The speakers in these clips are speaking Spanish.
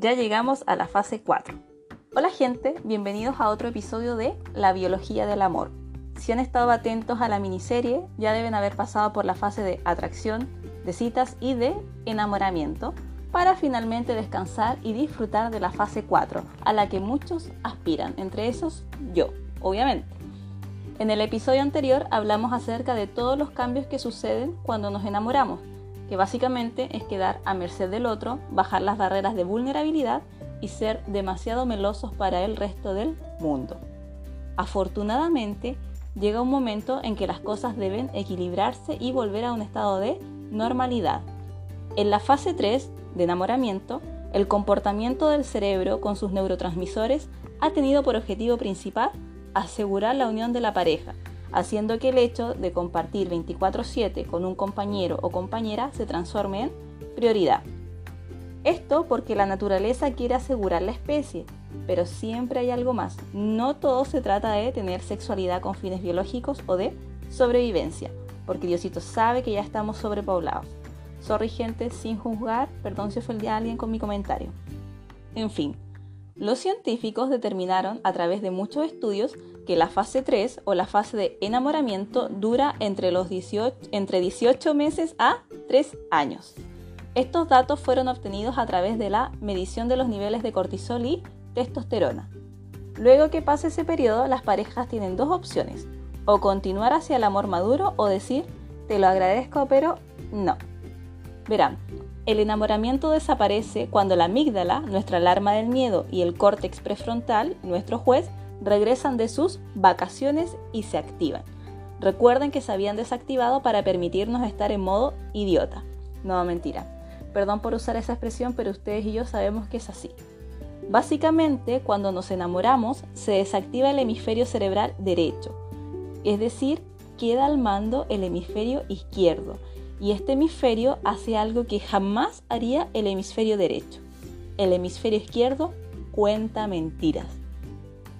ya llegamos a la fase 4. Hola gente, bienvenidos a otro episodio de La biología del amor. Si han estado atentos a la miniserie, ya deben haber pasado por la fase de atracción, de citas y de enamoramiento, para finalmente descansar y disfrutar de la fase 4, a la que muchos aspiran, entre esos yo, obviamente. En el episodio anterior hablamos acerca de todos los cambios que suceden cuando nos enamoramos, que básicamente es quedar a merced del otro, bajar las barreras de vulnerabilidad y ser demasiado melosos para el resto del mundo. Afortunadamente, llega un momento en que las cosas deben equilibrarse y volver a un estado de normalidad. En la fase 3 de enamoramiento, el comportamiento del cerebro con sus neurotransmisores ha tenido por objetivo principal asegurar la unión de la pareja, haciendo que el hecho de compartir 24/7 con un compañero o compañera se transforme en prioridad. Esto porque la naturaleza quiere asegurar la especie, pero siempre hay algo más. No todo se trata de tener sexualidad con fines biológicos o de sobrevivencia, porque Diosito sabe que ya estamos sobrepoblados. Sorry gente, sin juzgar, perdón si ofendí a alguien con mi comentario. En fin, los científicos determinaron a través de muchos estudios que la fase 3 o la fase de enamoramiento dura entre, los 18, entre 18 meses a 3 años. Estos datos fueron obtenidos a través de la medición de los niveles de cortisol y testosterona. Luego que pase ese periodo, las parejas tienen dos opciones, o continuar hacia el amor maduro o decir, te lo agradezco, pero no. Verán, el enamoramiento desaparece cuando la amígdala, nuestra alarma del miedo, y el córtex prefrontal, nuestro juez, regresan de sus vacaciones y se activan. Recuerden que se habían desactivado para permitirnos estar en modo idiota. No, mentira. Perdón por usar esa expresión, pero ustedes y yo sabemos que es así. Básicamente, cuando nos enamoramos, se desactiva el hemisferio cerebral derecho, es decir, queda al mando el hemisferio izquierdo, y este hemisferio hace algo que jamás haría el hemisferio derecho. El hemisferio izquierdo cuenta mentiras.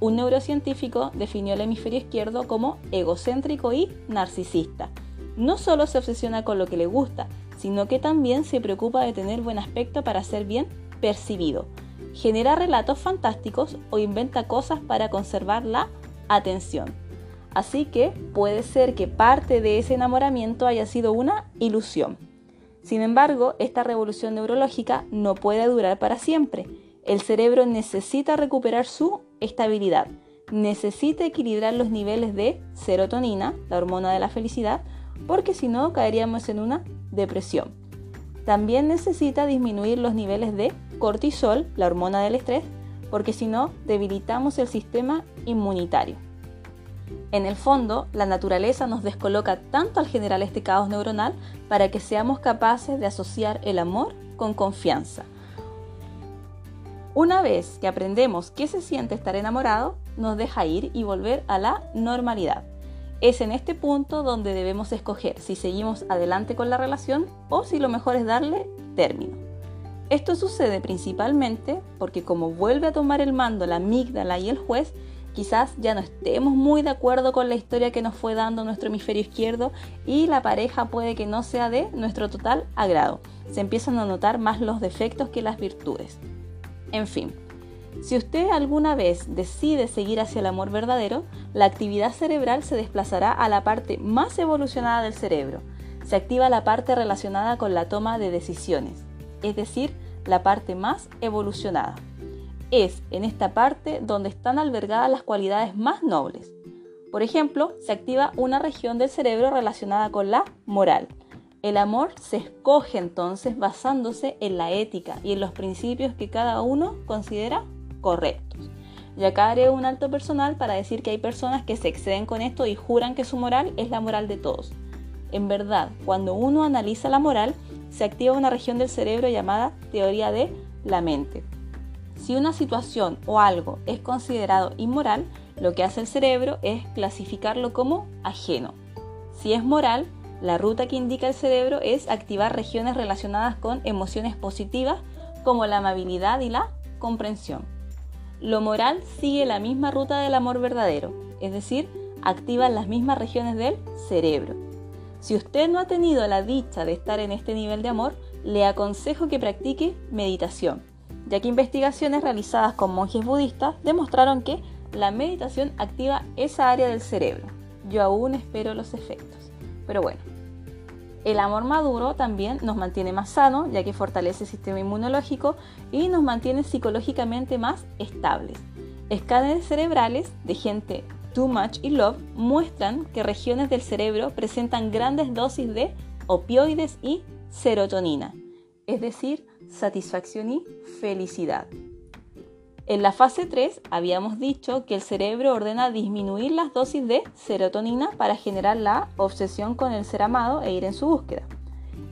Un neurocientífico definió el hemisferio izquierdo como egocéntrico y narcisista. No solo se obsesiona con lo que le gusta, sino que también se preocupa de tener buen aspecto para ser bien percibido. Genera relatos fantásticos o inventa cosas para conservar la atención. Así que puede ser que parte de ese enamoramiento haya sido una ilusión. Sin embargo, esta revolución neurológica no puede durar para siempre. El cerebro necesita recuperar su estabilidad, necesita equilibrar los niveles de serotonina, la hormona de la felicidad, porque si no caeríamos en una depresión. También necesita disminuir los niveles de cortisol, la hormona del estrés, porque si no debilitamos el sistema inmunitario. En el fondo, la naturaleza nos descoloca tanto al generar este caos neuronal para que seamos capaces de asociar el amor con confianza. Una vez que aprendemos qué se siente estar enamorado, nos deja ir y volver a la normalidad. Es en este punto donde debemos escoger si seguimos adelante con la relación o si lo mejor es darle término. Esto sucede principalmente porque como vuelve a tomar el mando la amígdala y el juez, quizás ya no estemos muy de acuerdo con la historia que nos fue dando nuestro hemisferio izquierdo y la pareja puede que no sea de nuestro total agrado. Se empiezan a notar más los defectos que las virtudes. En fin, si usted alguna vez decide seguir hacia el amor verdadero, la actividad cerebral se desplazará a la parte más evolucionada del cerebro. Se activa la parte relacionada con la toma de decisiones, es decir, la parte más evolucionada es en esta parte donde están albergadas las cualidades más nobles. Por ejemplo, se activa una región del cerebro relacionada con la moral. El amor se escoge entonces basándose en la ética y en los principios que cada uno considera correctos. Y acá haré un alto personal para decir que hay personas que se exceden con esto y juran que su moral es la moral de todos. En verdad, cuando uno analiza la moral, se activa una región del cerebro llamada teoría de la mente. Si una situación o algo es considerado inmoral, lo que hace el cerebro es clasificarlo como ajeno. Si es moral, la ruta que indica el cerebro es activar regiones relacionadas con emociones positivas como la amabilidad y la comprensión. Lo moral sigue la misma ruta del amor verdadero, es decir, activa las mismas regiones del cerebro. Si usted no ha tenido la dicha de estar en este nivel de amor, le aconsejo que practique meditación ya que investigaciones realizadas con monjes budistas demostraron que la meditación activa esa área del cerebro. Yo aún espero los efectos. Pero bueno, el amor maduro también nos mantiene más sano, ya que fortalece el sistema inmunológico y nos mantiene psicológicamente más estables. Escáneres cerebrales de gente Too Much y Love muestran que regiones del cerebro presentan grandes dosis de opioides y serotonina, es decir, satisfacción y felicidad. En la fase 3 habíamos dicho que el cerebro ordena disminuir las dosis de serotonina para generar la obsesión con el ser amado e ir en su búsqueda.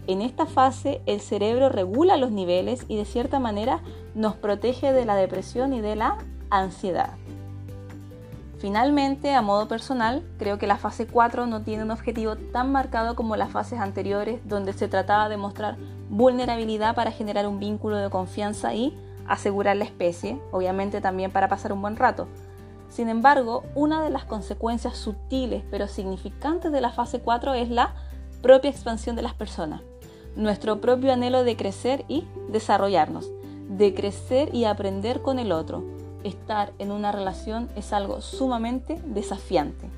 En esta fase el cerebro regula los niveles y de cierta manera nos protege de la depresión y de la ansiedad. Finalmente, a modo personal, creo que la fase 4 no tiene un objetivo tan marcado como las fases anteriores, donde se trataba de mostrar vulnerabilidad para generar un vínculo de confianza y asegurar la especie, obviamente también para pasar un buen rato. Sin embargo, una de las consecuencias sutiles pero significantes de la fase 4 es la propia expansión de las personas, nuestro propio anhelo de crecer y desarrollarnos, de crecer y aprender con el otro. Estar en una relación es algo sumamente desafiante.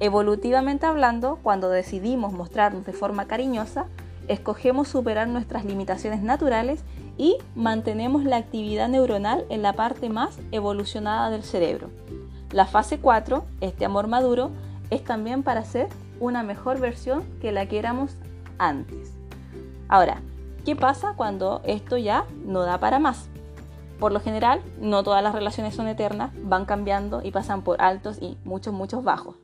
Evolutivamente hablando, cuando decidimos mostrarnos de forma cariñosa, escogemos superar nuestras limitaciones naturales y mantenemos la actividad neuronal en la parte más evolucionada del cerebro. La fase 4, este amor maduro, es también para ser una mejor versión que la que éramos antes. Ahora, ¿qué pasa cuando esto ya no da para más? Por lo general, no todas las relaciones son eternas, van cambiando y pasan por altos y muchos, muchos bajos.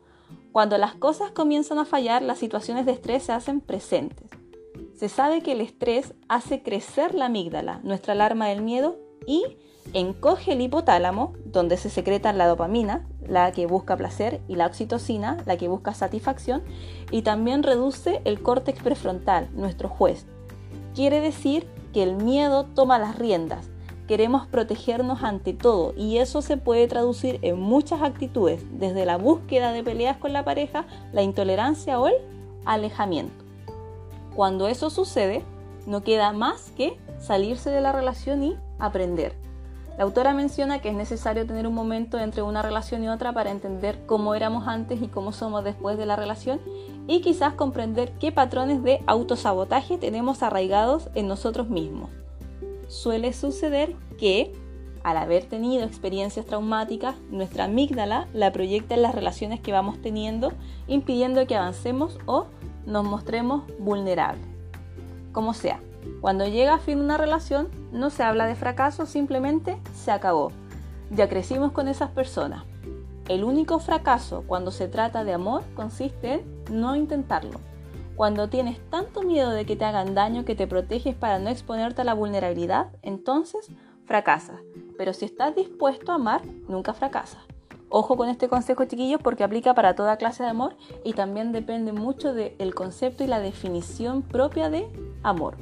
Cuando las cosas comienzan a fallar, las situaciones de estrés se hacen presentes. Se sabe que el estrés hace crecer la amígdala, nuestra alarma del miedo, y encoge el hipotálamo, donde se secreta la dopamina, la que busca placer, y la oxitocina, la que busca satisfacción, y también reduce el córtex prefrontal, nuestro juez. Quiere decir que el miedo toma las riendas. Queremos protegernos ante todo y eso se puede traducir en muchas actitudes, desde la búsqueda de peleas con la pareja, la intolerancia o el alejamiento. Cuando eso sucede, no queda más que salirse de la relación y aprender. La autora menciona que es necesario tener un momento entre una relación y otra para entender cómo éramos antes y cómo somos después de la relación y quizás comprender qué patrones de autosabotaje tenemos arraigados en nosotros mismos. Suele suceder que, al haber tenido experiencias traumáticas, nuestra amígdala la proyecta en las relaciones que vamos teniendo, impidiendo que avancemos o nos mostremos vulnerables. Como sea, cuando llega a fin una relación, no se habla de fracaso, simplemente se acabó. Ya crecimos con esas personas. El único fracaso cuando se trata de amor consiste en no intentarlo. Cuando tienes tanto miedo de que te hagan daño que te proteges para no exponerte a la vulnerabilidad, entonces fracasas. Pero si estás dispuesto a amar, nunca fracasas. Ojo con este consejo, chiquillos, porque aplica para toda clase de amor y también depende mucho del concepto y la definición propia de amor.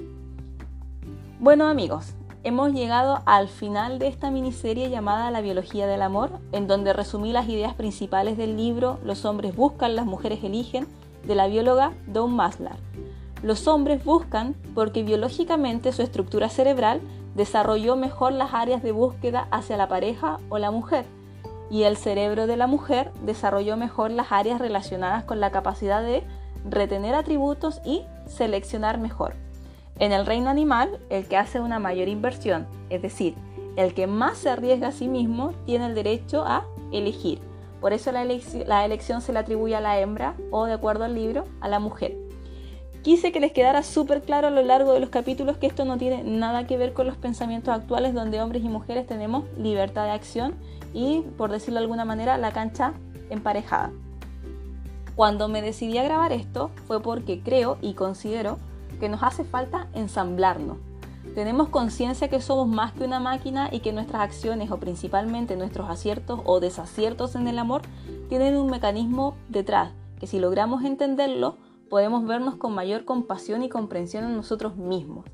Bueno, amigos, hemos llegado al final de esta miniserie llamada La biología del amor, en donde resumí las ideas principales del libro Los hombres buscan, las mujeres eligen, de la bióloga Dawn Maslar. Los hombres buscan porque biológicamente su estructura cerebral desarrolló mejor las áreas de búsqueda hacia la pareja o la mujer y el cerebro de la mujer desarrolló mejor las áreas relacionadas con la capacidad de retener atributos y seleccionar mejor. En el reino animal, el que hace una mayor inversión, es decir, el que más se arriesga a sí mismo, tiene el derecho a elegir. Por eso la, elección se le atribuye a la hembra o, de acuerdo al libro, a la mujer. Quise que les quedara súper claro a lo largo de los capítulos que esto no tiene nada que ver con los pensamientos actuales donde hombres y mujeres tenemos libertad de acción y, por decirlo de alguna manera, la cancha emparejada. Cuando me decidí a grabar esto fue porque creo y considero que nos hace falta ensamblarnos. Tenemos conciencia que somos más que una máquina y que nuestras acciones o principalmente nuestros aciertos o desaciertos en el amor tienen un mecanismo detrás que si logramos entenderlo podemos vernos con mayor compasión y comprensión en nosotros mismos.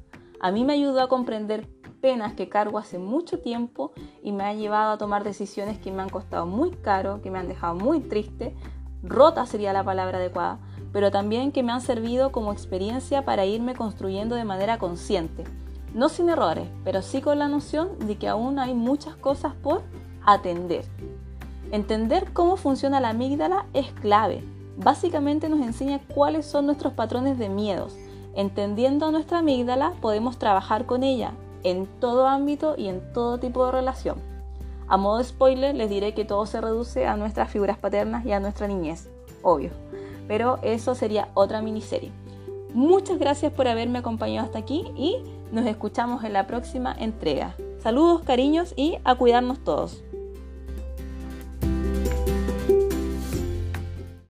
A mí me ayudó a comprender penas que cargo hace mucho tiempo y me ha llevado a tomar decisiones que me han costado muy caro, que me han dejado muy triste, rota sería la palabra adecuada, pero también que me han servido como experiencia para irme construyendo de manera consciente. No sin errores, pero sí con la noción de que aún hay muchas cosas por atender. Entender cómo funciona la amígdala es clave. Básicamente nos enseña cuáles son nuestros patrones de miedos. Entendiendo nuestra amígdala podemos trabajar con ella en todo ámbito y en todo tipo de relación. A modo de spoiler les diré que todo se reduce a nuestras figuras paternas y a nuestra niñez, obvio. Pero eso sería otra miniserie. Muchas gracias por haberme acompañado hasta aquí y nos escuchamos en la próxima entrega. Saludos, cariños y a cuidarnos todos.